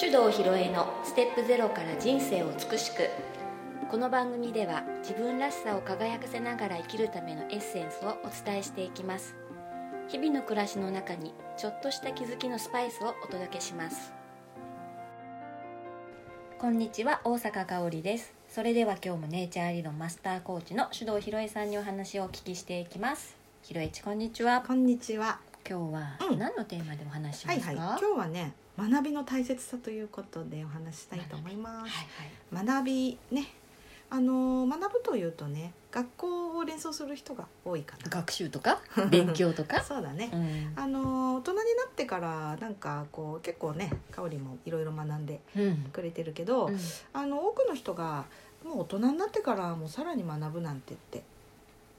手動ひろえのステップゼロから人生を美しく。この番組では自分らしさを輝かせながら生きるためのエッセンスをお伝えしていきます。日々の暮らしの中にちょっとした気づきのスパイスをお届けします。こんにちは大阪香織です。それでは今日もネイチャー理論マスターコーチの手動ひろえさんにお話をお聞きしていきます。ひろえちこんにちは。こんにちは。今日はうん。何のテーマでお話ししますか、はいはい。今日はね、学びの大切さということでお話ししたいと思います。はい学びね、あのー学ぶというとね、学校を連想する人が多いかな。学習とか？勉強とか、そうだね。うんあのー大人になってからなんかこう結構ね、香りもいろいろ学んでうんくれてるけど、うんあの多くの人がもう大人になってからもうさらに学ぶなんてって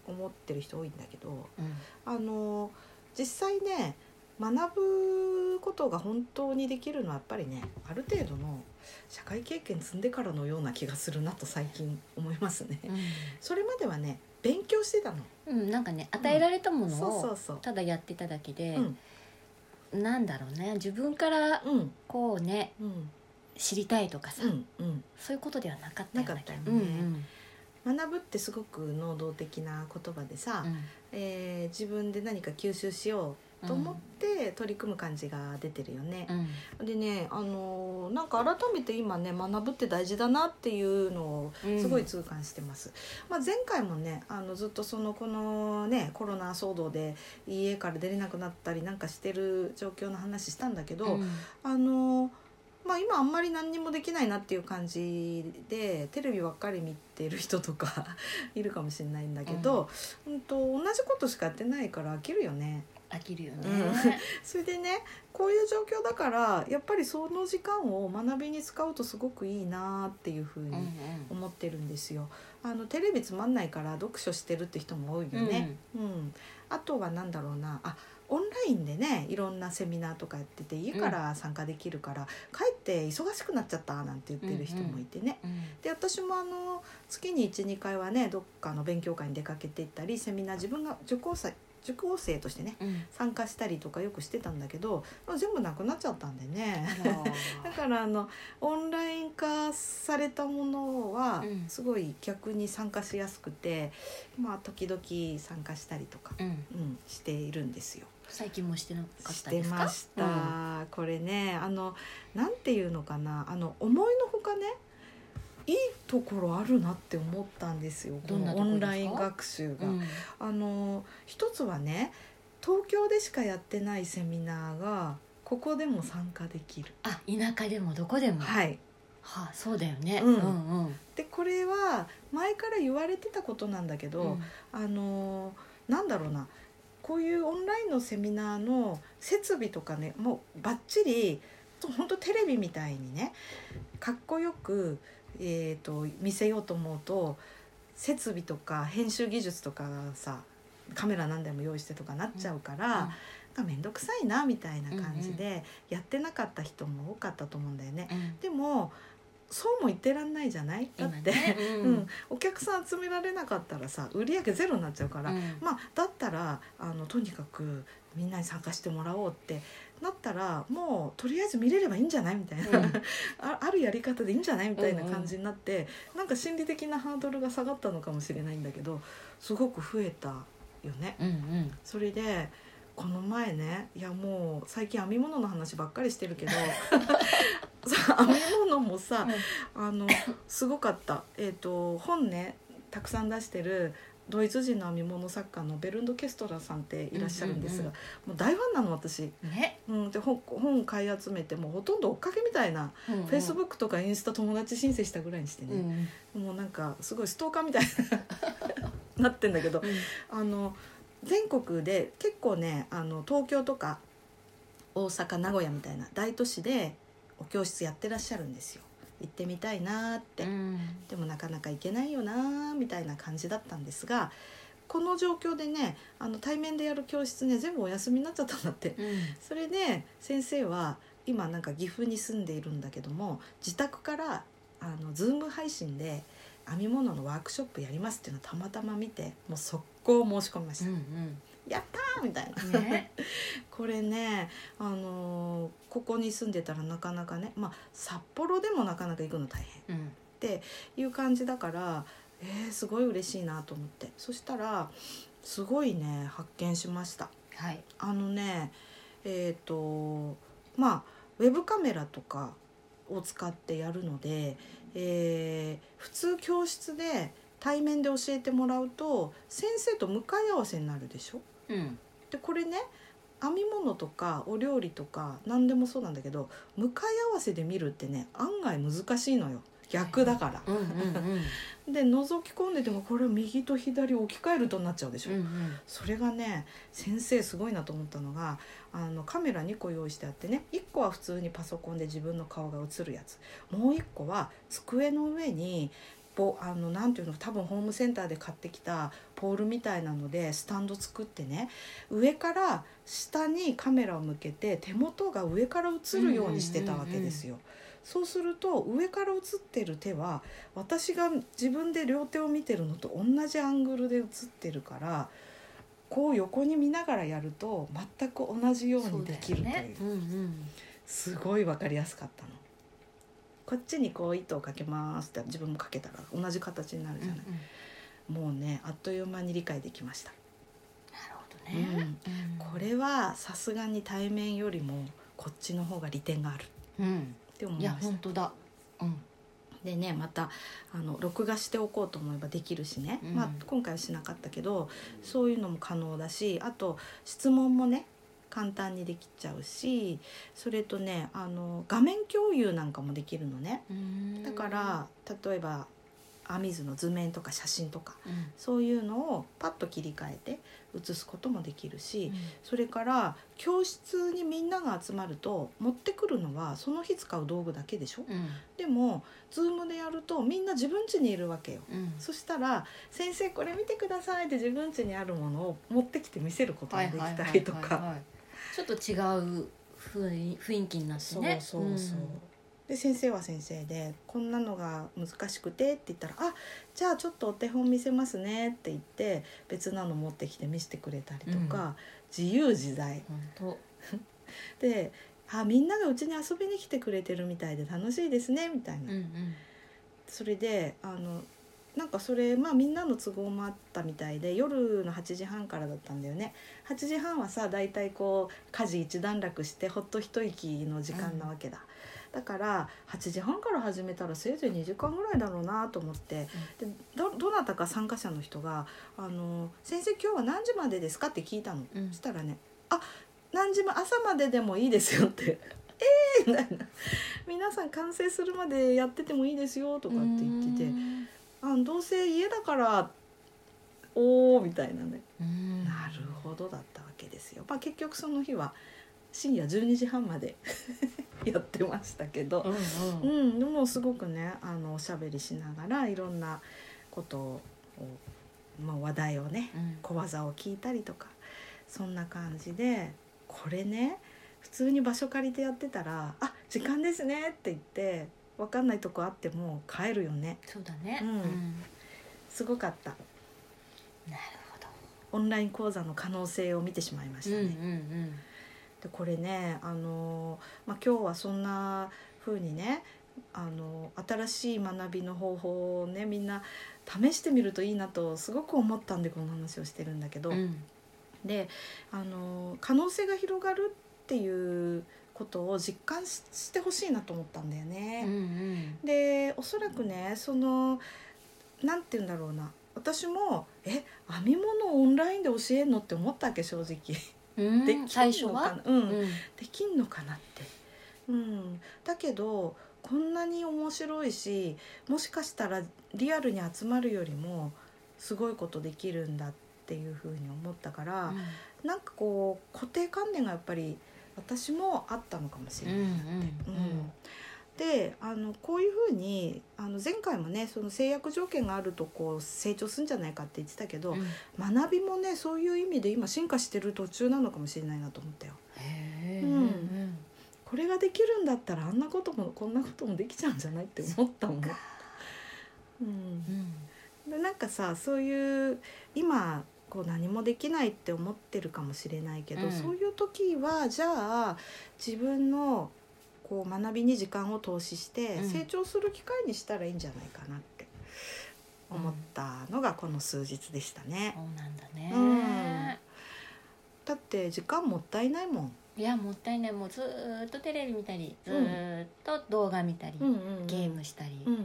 思ってる人多いんだけど。うんあの実際ね学ぶことが本当にできるのはやっぱりねある程度の社会経験積んでからのような気がするなと最近思いますね。それまではね勉強してたの。うん、うん、なんかね与えられたものを。ただやってただけで、うん。なんだろうね自分からうん。こうねうん。知りたいとかさ、うんうん。そういうことではなかったようなかったよね。うんうん。学ぶってすごく能動的な言葉でさ、うん。えー自分で何か吸収しようと思って取り組む感じが出てるよね。うん。でねあのーなんか改めて今ね学ぶって大事だなっていうのをすごい痛感してます、まあ、前回もねあのずっとそのこのねコロナ騒動で家から出れなくなったりなんかしてる状況の話したんだけど、うん。あのーまあ今あんまり何にもできないなっていう感じでテレビばっかり見てる人とか いるかもしれないんだけど、うん、と同じことしかやってないから飽きるよね。飽きるよね、うん。それでねこういう状況だからやっぱりその時間を学びに使うとすごくいいなっていうふうにうんうん。思ってるんですよ。あのテレビつまんないから読書してるって人も多いよね。うん。あとはなんだろうな。あオンラインでねいろんなセミナーとかやってて家から参加できるから、帰って忙しくなっちゃったなんて言ってる人もいてね。うんで私もあの月に12回はねどっかの勉強会に出かけていったりセミナー自分が受講生受講生としてねうん。参加したりとかよくしてたんだけど全部なくなっちゃったんでね。だからあのオンライン化されたものはうん。すごい逆に参加しやすくて、まあ時々参加したりとか、うん。うん、しているんですよ。最近もしてなかっしたてですか？ました、これねあのなんていうのかなあの思いのほかねいいところあるなって思ったんですよことのオンライン学習が。うん。あの一つはね東京でしかやってないセミナーがここでも参加できる。あ田舎でもどこでも？はい、はあ、そうだよね、うん。うんうん。でこれは前から言われてたことなんだけど、あのなんだろうなこういうオンラインのセミナーの設備とかねもうバッチリ本当テレビみたいにねかっこよく、えー、と見せようと思うと設備とか編集技術とかがさカメラ何台も用意してとかなっちゃうから、なんか面倒くさいなみたいな感じでやってなかった人も多かったと思うんだよね。うんうん。でもそうも言ってらんないじゃない？だって、今ね。う うん。ん、お客さん集められなかったらさ売り上げゼロになっちゃうから、うん。まあだったらあのとにかくみんなに参加してもらおうってなったらもうとりあえず見れればいいんじゃない？みたいな、うん。ああるやり方でいいんじゃない？みたいな感じになって、なんか心理的なハードルが下がったのかもしれないんだけどすごく増えたよね。うんうん。それでこの前ねいやもう最近編み物の話ばっかりしてるけど さ 編み物もさ、あのすごかった、えー、と本ねたくさん出してるドイツ人の編み物作家のベルンド・ケストラさんっていらっしゃるんですが、うんうんもう大ファンなの私、ね、うん、で本本買い集めてもうほとんど追っかけみたいな、うんうん。フェイスブックとかインスタ友達申請したぐらいにしてうね、ん。もうなんかすごいストーカーみたいな なってんだけどあの全国で結構ねあの東京とか大阪名古屋みたいな大都市でお教室やってらっしゃるんですよ。行ってみたいなーって、うん。でもなかなか行けないよなーみたいな感じだったんですがこの状況でねあの対面でやる教室ね全部お休みになっちゃったんだって。うん。それで先生は今なんか岐阜に住んでいるんだけども自宅からあのズーム配信で編み物のワークショップやりますっていうのをたまたま見てもう速攻申し込みました、うんやったーみたいな、ね。これね、あのーここに住んでたらなかなかね、まあ、札幌でもなかなか行くの大変。うん。っていう感じだからえー、すごい嬉しいなと思って。そしたらすごいね発見しました。はい。あのねえっ、とまあウェブカメラとかを使ってやるので、えー普通教室で対面で教えてもらうと先生と向かい合わせになるでしょうん。でこれね編み物とかお料理とか何でもそうなんだけど向かい合わせで見るってね案外難しいのよ。逆だから。うんうんで覗き込んでてもこれ右と左置き換えるとなっちゃうでしょ。うんうん。それがね先生すごいなと思ったのがあのカメラ2個用意してあってね1個は普通にパソコンで自分の顔が映るやつ。もう1個は机の上にぼあのなんていうの多分ホームセンターで買ってきたポールみたいなのでスタンド作ってね上から下にカメラを向けて手元が上から映るようにしてたわけですよ。そうすると上から映ってる手は私が自分で両手を見てるのと同じアングルで映ってるからこう横に見ながらやると全く同じようにできるというねうんうんすごい分かりやすかったの。こっちにこう糸をかけますって自分もかけたら同じ形になるじゃない、うんうん。もうねあっという間に理解できました、なるほどね。うん。これはさすがに対面よりもこっちの方が利点がある。うん。って思いやいました。本当だ。うん。でねまたあの録画しておこうと思えばできるしね、うん。まあ、今回はしなかったけどそういうのも可能だしあと質問もね簡単にできちゃうしそれとねあの画面共有なんかもできるのね。うん。だから例えば編み図の図面とか写真とかうん。そういうのをパッと切り替えて写すこともできるし、うん。それから教室にみんなが集まると持ってくるのはその日使う道具だけでしょ？うん。でも Zoom でやるとみんな自分家にいるわけよ。うん。そしたら「先生これ見てください」って自分家にあるものを持ってきて見せることができたりとか。いちょっと違う雰囲雰囲気になってそうねそうそう。で先生は先生で「こんなのが難しくて」って言ったら「あじゃあちょっとお手本見せますね」って言って別なの持ってきて見せてくれたりとか、自由自在。本 で「あみんながうちに遊びに来てくれてるみたいで楽しいですね」みたいな。当うんうん。それであのなんかそれまあみんなの都合もあったみたいで夜の8時半からだったんだよね。8時半はさ大体こう家事一段落してほっと一息の時間なわけだ、だから8時半から始めたらせいぜい2時間ぐらいだろうなと思って、でどどなたか参加者の人が「あの先生今日は何時までですか?」って聞いたの、うん。そしたらね「あ何時ま朝まででもいいですよ」って「えー!」みたいな「皆さん完成するまでやっててもいいですよ」とかって言ってて「あどうせ家だからおー」みたいなね、うん。なるほどだったわけですよ。まあ、結局その日は深夜12時半まで やってましたけど、うんうん。うん、でもすごくねあのおしゃべりしながらいろんなことを、まあ、話題をねうん。小技を聞いたりとかそんな感じでこれね普通に場所借りてやってたら「あ時間ですね」って言って分かんないとこあっても帰るよね。そうだね。うん。すごかった。なるオンライン講座の可能性を見てしまいましほどたね。うんうんでこれねあの、まあ、今日はそんな風にねあの新しい学びの方法をねみんな試してみるといいなとすごく思ったんでこの話をしてるんだけど、うん。うんであの可能性が広がるっていうことを実感ししてほしいなと思ったんだようんうね。んでおそらくねそのなんて言うんだろうな私も「え編み物をオンラインで教えんの?」って思ったわけ正直。うんできんの最初かな？はうんうんできんのかなって。うん、だけどこんなに面白いしもしかしたらリアルに集まるよりもすごいことできるんだっていうふうに思ったから、なんかこう固定観念がやっぱり私もあったのかもしれない。であのこういうふうにあの前回もねその制約条件があるとこう成長するんじゃないかって言ってたけど、うん。学びもねそういう意味で今進化してる途中なのかもしれないなと思ったよ。うん。これができるんだったらあんなこともこんなこともできちゃうんじゃないって思ったもん。うん。でなんかさそういう今こう何もできないって思ってるかもしれないけど、うん。そういう時はじゃあ自分のこう学びに時間を投資してうん。成長する機会にしたらいいんじゃないかなって思ったのがこの数日でしたね。そうなんだね、うん。だって時間もったいないもん。いやもったいない。もうずーっとテレビ見たりずーっと動画見たり、うんうんうん。ゲームしたり、うんうん、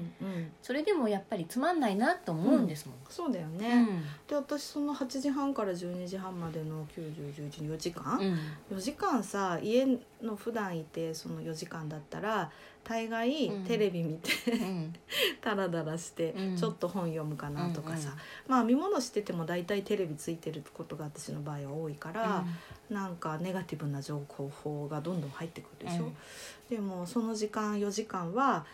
それでもやっぱりつまんないなと思うんですもん、そうだよね。うん。で私その8時半から12時半までの9011時間、うん。4時間さ家の普段いてその4時間だったら大概うん。テレビ見て、うん。ダラダラしてうん。ちょっと本読むかなとかさ、うんうんまあ見物してても大体テレビついてることが私の場合は多いから、なんかネガティブな情報がどんどん入ってくるでしょ、うん。でもその時間4時間は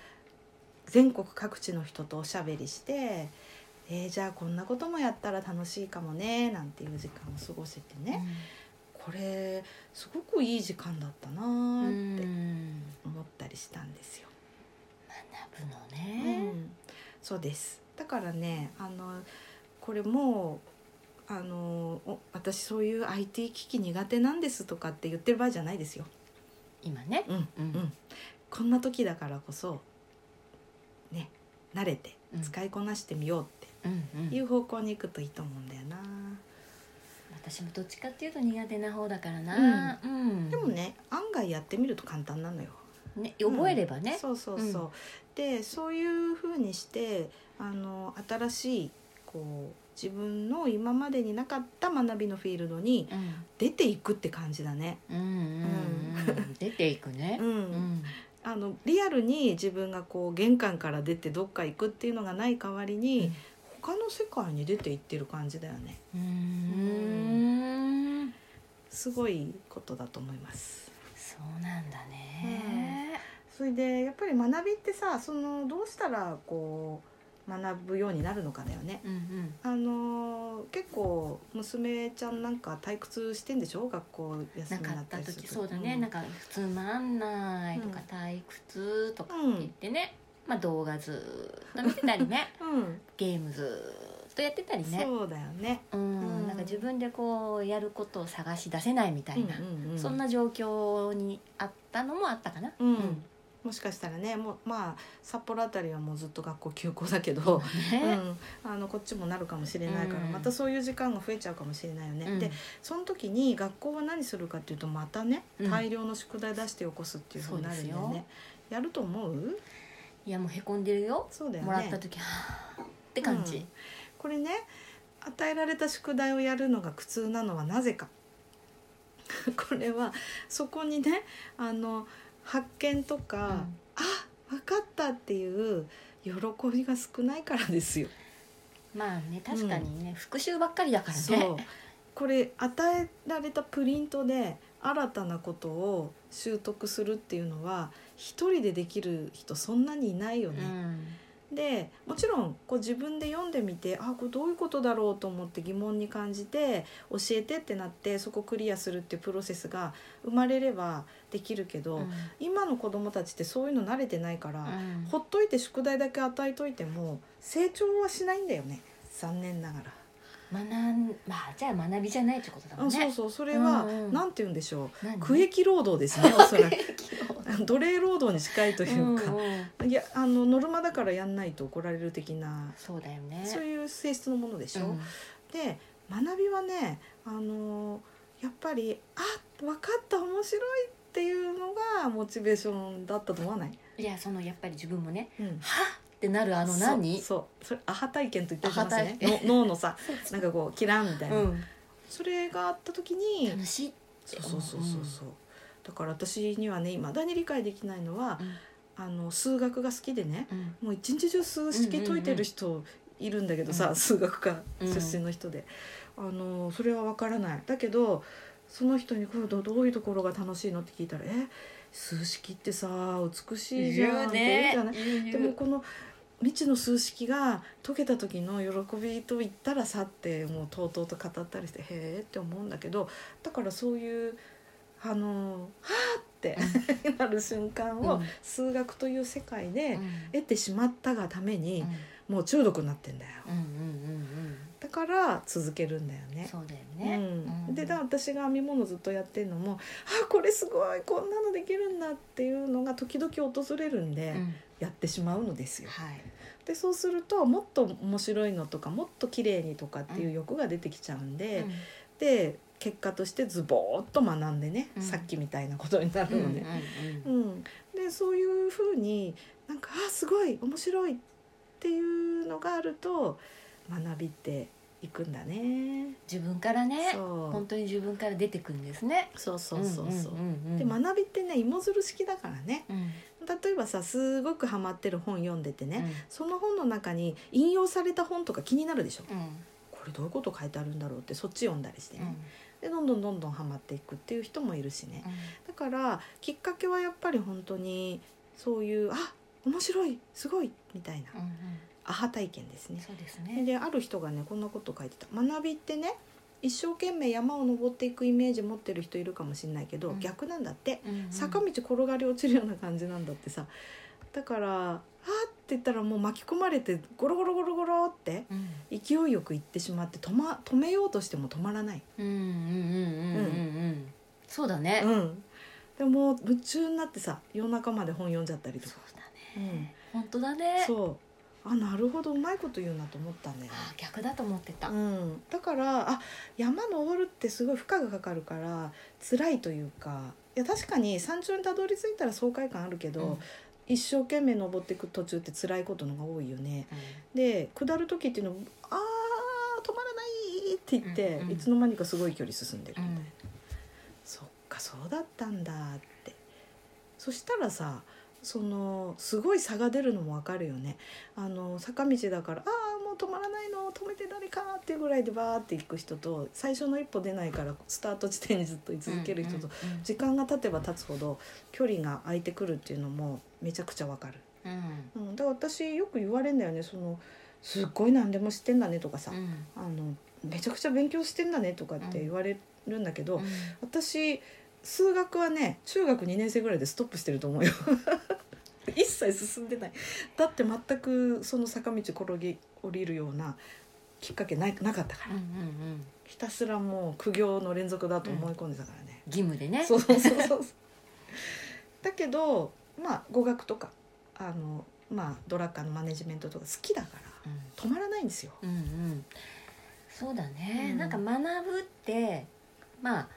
全国各地の人とおしゃべりして、えーじゃあこんなこともやったら楽しいかもねなんていう時間を過ごせてね、これすごくいい時間だったなってうん。思ったりしたんですよ。学ぶのうね、ん、そうです。だからねあのこれもうあのお私そういう IT 機器苦手なんですとかって言ってる場合じゃないですよ。今ね。うん。うん。うん、こんな時だからこそね慣れてうん。使いこなしてみよううんっていう方向に行くといいと思うんだよな。私もどっちかっていうと苦手な方だからな、うん。でもね案外やってみると簡単なのよ。ね覚えればね、そうそうそう、うん。でそういうふうにしてあの新しいこう自分の今までになかった学びのフィールドにうん。出ていくって感じだね。うんうん。うん、出ていくね。う、ん。うんあのリアルに自分がこう玄関から出てどっか行くっていうのがない代わりに、他の世界に出ていってる感じだよね。うーんすごいことだと思います。そうなんだね、それでやっぱり学びってさそのどうしたらこう学ぶようになるのかだよね。うん、うん。あのー結構娘ちゃんなんか退屈してんでしょ？学校休みになったたりするそうだね、ん。なんかつまんないとかうん退屈とかって言ってね、まあ動画ずーっと見てたりね。うん、ゲームずーっとやってたりね。そうだよね。うん、うん。なんか自分でこうやることを探し出せないみたいな、うんうんうん。そんな状況にあったのもあったかな。うんもしかしたらねもうまあ札幌あたりはもうずっと学校休校だけど、うねん、あのこっちもなるかもしれないから、うん。またそういう時間が増えちゃうかもしれないよね。うん。でその時に学校は何するかっていうとまたねうん。大量の宿題出して起こすっていうふうになるんだよね。やると思う？いやもうへこんでるよ。そうだよね。もらった時はあって感じ、うん。これね与えられた宿題をやるのが苦痛なのはなぜか。これはそこにねあの発見とか、うん。あ分かったっていう喜びが少ないからですよ。まあね確かにね、復習ばっかりだからね。そう。これ与えられたプリントで新たなことを習得するっていうのは一人でできる人そんなにいないよね。うんでもちろんこう自分で読んでみてあこれどういうことだろうと思って疑問に感じて教えてってなってそこクリアするっていうプロセスが生まれればできるけど、うん。今の子どもたちってそういうの慣れてないから、うん。ほっといて宿題だけ与えといても成長はしないんだよね。残念ながら。学んまあじゃあ学びじゃないってことだもんね。あそうそうそれは、うんうん。なんて言うんでしょう。何？区域労働ですね おそらく。奴隷労働に近いというか、うんうん。いやあのノルマだからやんないと怒られる的なそうだよね。そういう性質のものでしょ。うん。で学びはねあのやっぱりあ分かった面白いっていうのがモチベーションだったと思わない、いやそのやっぱり自分もねうん、はっってなるあの何？そうそれアハ体験と言ってますね脳のさ なんかこうキランみたいな、うん。それがあった時に楽しいそうそうそうそうそう。だから私にはね未だに理解できないのはあの数学が好きでねうん。もう一日中数式解いてる人いるんだけどさ、うん。数学科うん出身の人で、あのそれは分からない。だけどその人にこれどどういうところが楽しいのって聞いたら「え数式ってさ美しいじゃん」って言うじゃない？言う。でもこの未知の数式が解けた時の喜びと言ったらさってもうとうとうと語ったりしてへえって思うんだけどだからそういうあのはあってなる瞬間をうん。数学という世界でうん。得てしまったがためにもう中毒になってんだよ。うんうんうんだから続けるんだよね。そうだよね、うん、でだ私が編み物ずっとやってるのもあこれすごいこんなのできるんだっていうのが時々訪れるんでうん。やってしまうのですよ。はいでそうするともっと面白いのとかもっと綺麗にとかっていう欲が出てきちゃうんで、で結果としてズボーっと学んでね、うん。さっきみたいなことになうんうんるのね。うん。でそういうふうになんかあすごい面白いっていうのがあると学びっていくんだね。自分からね本当に自分から出てくんですね。そうそうそうそう。んんん。で学びってね芋づる式だからね。うん例えばさすごくハマってる本読んでてね、うん。その本の中に引用された本とか気になるでしょ、うん。これどういうこと書いてあるんだろうってそっち読んだりしてね、うん。でどんどんどんどんハマっていくっていう人もいるしね。だからきっかけはやっぱり本当にそういうあ面白いすごいみたいなうんうん。アハ体験ですね。そうですね。である人がねこんなこと書いてた。学びってね一生懸命山を登っていくイメージ持ってる人いるかもしれないけど、うん。逆なんだって。うんうん。坂道転がり落ちるような感じなんだってさ。だから「あっ!」って言ったらもう巻き込まれてゴロゴロゴロゴロってうん。勢いよく行ってしまって止,、ま、止めようとしても止まらない、うんうんうんうんうんうんそうだね。うん、でもう夢中になってさ夜中まで本読んじゃったりとそうか、だうん。ね本当だね。そうあなるほどうまいこと言うなと思ったんだよね。あ逆だと思ってた。うん、だからあ山登るってすごい負荷がかかるから辛いというか。いや確かに山頂にたどり着いたら爽快感あるけど、うん。一生懸命登っていく途中って辛いことのが多いよね。うで下る時っていうの「あー止まらない!」って言って、うんうん。いつの間にかすごい距離進んでるみたいな、ん。そっかそうだったんだって。そしたらさそのすごい差が出るのもわかるよね。あの坂道だから「ああもう止まらないの止めて誰か」っていうぐらいでバーって行く人と最初の一歩出ないからスタート地点にずっと居続ける人と、時間が経てば経つほど距離が空いてくるっていうのもめちゃくちゃわかる、うん。うん、だから私よく言われるんだよね。そのすっごい何でも知ってんだねとかさ、うんあのめちゃくちゃ勉強してんだねとかって言われるんだけど、うん。私数学はね中学2年生ぐらいでストップしてると思うよ。一切進んでない。だって全くその坂道転げ降りるようなきっかけないなかったから、うんうんうん。ひたすらもう苦行の連続だと思い込んでたからね、義務でね。そうそうそうそう。だけどまあ語学とかあのまあドラッカーのマネジメントとか好きだから止まらないんですよ。うんうん。そうだね、うん。なんか学ぶってまあ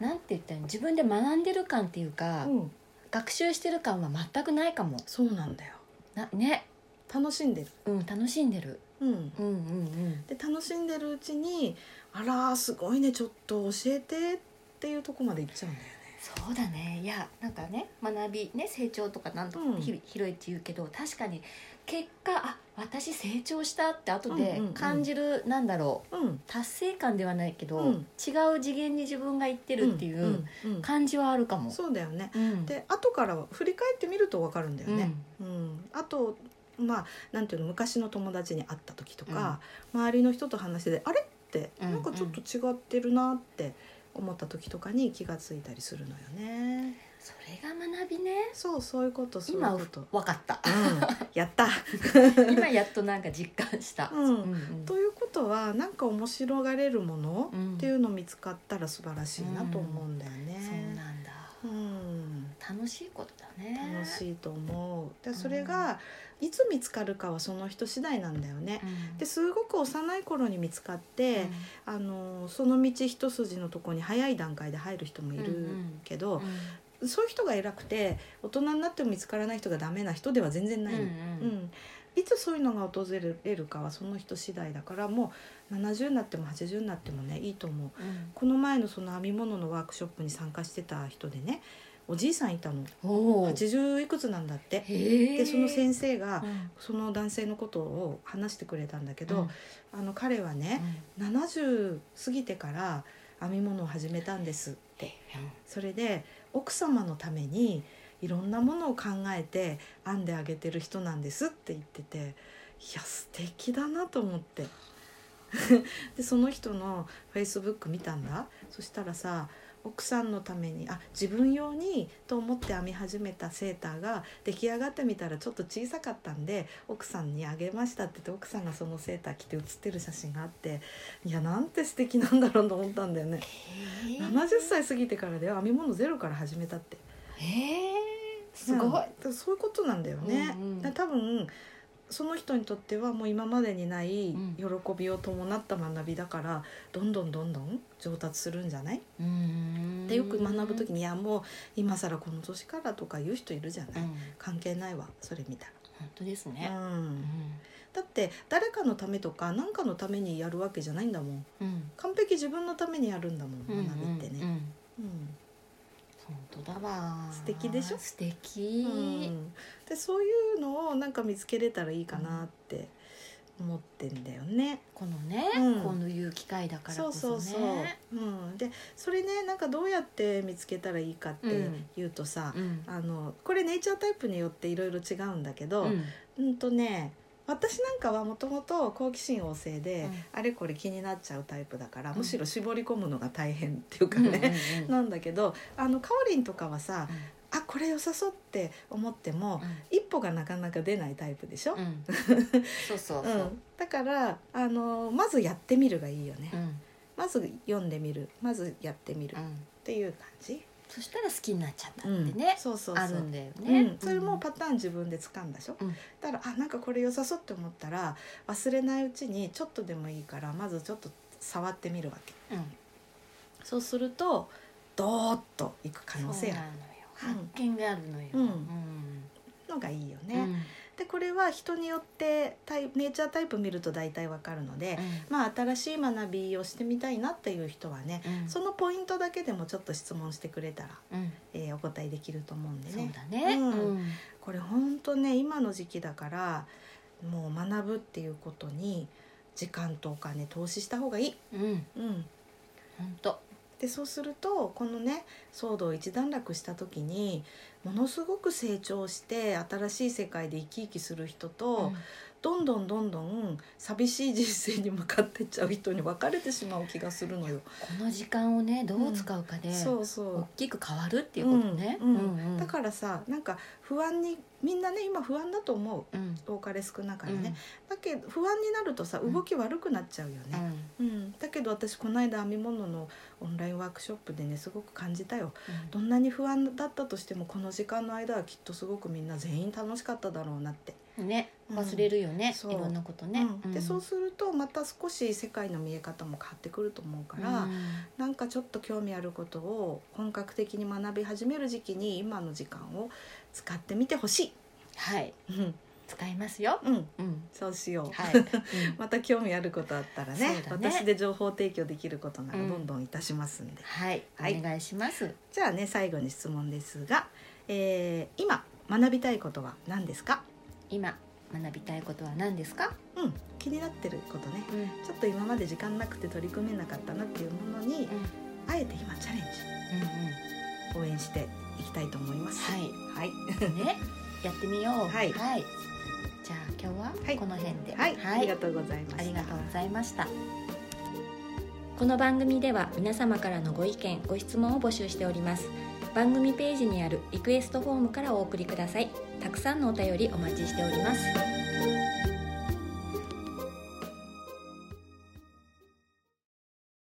なんて言ったら自分で学んでる感っていうか、うん、学習してる感は全くないかも。そうなんだよ。なね。楽しんでる。うん楽しんでる。うん、うんうんうん。で楽しんでるうちに「あらーすごいねちょっと教えて」っていうとこまで行っちゃうんだよね。そうだね。いやなんかね学びね成長とかなんとかうん。ひ広いって言うけど、確かに結果あ私成長したって後でうんうんうん。感じる、なんだろううん、達成感ではないけど、うん。違う次元に自分が行ってるっていううんうん感じはあるかも。そうだよね。うん。で後からは振り返ってみると分かるんだよね。うん。あとまあなんていうの昔の友達に会った時とか、周りの人と話しててあれってうん。なんかちょっと違ってるなって思った時とかに気がついたりするのよね。それが学びね。そうそういうことそういう今こと。分かった。うん、やった。今やっとなんか実感した、うん。うんということはなんか面白がれるものうん。っていうの見つかったら素晴らしいなと思うんだよそうね。なんだ。うん。楽しいことだね。楽しいと思う。でそれがいつ見つかるかはその人次第なんだよね。うん。ですごく幼い頃に見つかって、あのその道一筋のとこに早い段階で入る人もいるけどうん、そういう人が偉くて大人になっても見つからない人がダメな人では全然ないの、うんうん。いつそういうのが訪れるかはその人次第だからもう70になっても80になってもねいいと思う。うん。この前のその編み物のワークショップに参加してた人でねおじいさんいたの。おお80いくつなんだって。でその先生がうん。その男性のことを話してくれたんだけど、うん。あの彼はね、70過ぎてから編み物を始めたんですって。それで奥様のためにいろんなものを考えて編んであげてる人なんですって言ってていや素敵だなと思って。でその人のフェイスブック見たんだ。そしたらさ奥さんのためにあ自分用にと思って編み始めたセーターが出来上がってみたらちょっと小さかったんで奥さんにあげましたって言って奥さんがそのセーター着て写ってる写真があっていやなんて素敵なんだろうと思ったんだよね。70歳過ぎてからで編み物ゼロから始めたって。すごい、そういうことなんだよね、うんうん。多分その人にとってはもう今までにないうん。喜びを伴った学びだからどんどんどんどん上達するんじゃない？うん。でよく学ぶ時に「いやもう今更この年から」とか言う人いるじゃない、うん。関係ないわそれ見た本当ですら、ね、う、うん。んだって誰かのためとか何かのためにやるわけじゃないんだもん。うん。完璧自分のためにやるんだもんうん。学びってね、うん本当だわ。素敵でしょ？素敵、うん。でそういうのをなんか見つけれたらいいかなって思ってんだよね。このね、うん。こういう機会だからそうこそね。そうそう、う。ん、でそれねなんかどうやって見つけたらいいかってうん。いうとさ、うん。あのこれネイチャータイプによっていろいろ違うんだけど、うん。うんとね私なんかはもともと好奇心旺盛で、うん。あれこれ気になっちゃうタイプだから、うん。むしろ絞り込むのが大変っていうかうんうんね、うん。なんだけどあのかおりんとかはさ、あこれ良さそうって思っても、一歩がなかなか出ないタイプでしょ、うん。うんそうそう。うん。だからあのまずやってみるがいいよね、うん。まず読んでみる。まずやってみるっうん。ていう感じ、そしたら好きになっちゃったってうん。ね、そうそうそう。あるんだようね、ん、それもパターン自分で掴んだでしょ、うん。だからあなんかこれ良さそうって思ったら忘れないうちにちょっとでもいいからまずちょっと触ってみるわけ。うん。そうするとドーッといく可能性ある。発見があるのよ、うん。うん。のがいいよね、うんでこれは人によってタイネイチャータイプ見ると大体わかるので、うん。まあ新しい学びをしてみたいなっていう人はね、うん。そのポイントだけでもちょっと質問してくれたら、うん。えーお答えできると思うんでそうね。だね、これ本当ね今の時期だからもう学ぶっていうことに時間とお金投資した方がいい。うん。うん、本当でそうするとこのね騒動一段落した時にものすごく成長して新しい世界で生き生きする人と、どんどんどんどん寂しい人生に向かってっちゃう人に分かれてしまう気がするのよ。この時間をねどう使うかで、そうそう。大きく変わるっていうことね、うんうん。うんだからさなんか不安にみんなね今不安だと思う。うん。多かれ少なかれうん。ね、だけど不安になるとさうん。動き悪くなっちゃうようね、ん。うん。だけど私この間編み物のオンラインワークショップでねすごく感じたよ。うん。どんなに不安だったとしてもこの時間の間はきっとすごくみんな全員楽しかっただろうなって、ねうん。忘れるよね、そう。いろんなことね、うん。でそうするとまた少し世界の見え方も変わってくると思うから、うん。なんかちょっと興味あることを本格的に学び始める時期に今の時間を使ってみてほしい。はい。うん、使いますよ、うん、うん、そうしよう。はい、うん。また興味あることあったらねね。私で情報提供できることならうんどんどん。いたしますんで、はい、はい。お願いします。じゃあね最後に質問ですが、えー今学びたいことは何ですか、今学びたいことは何ですか、うん、気になってることね。うん。ちょっと今まで時間なくて取り組めなかったなっていうものにうん。あえて今チャレンジ。応援していきたいと思います。はい。はい、うんうん、ねやってみよう。はい。じゃあ今日ははい。この辺で。はい、ありがとうございました。ありがとうございました。この番組では皆様からのご意見ご質問を募集しております番組ページにあるリクエストフォームからお送りください。たくさんのお便りお待ちしております。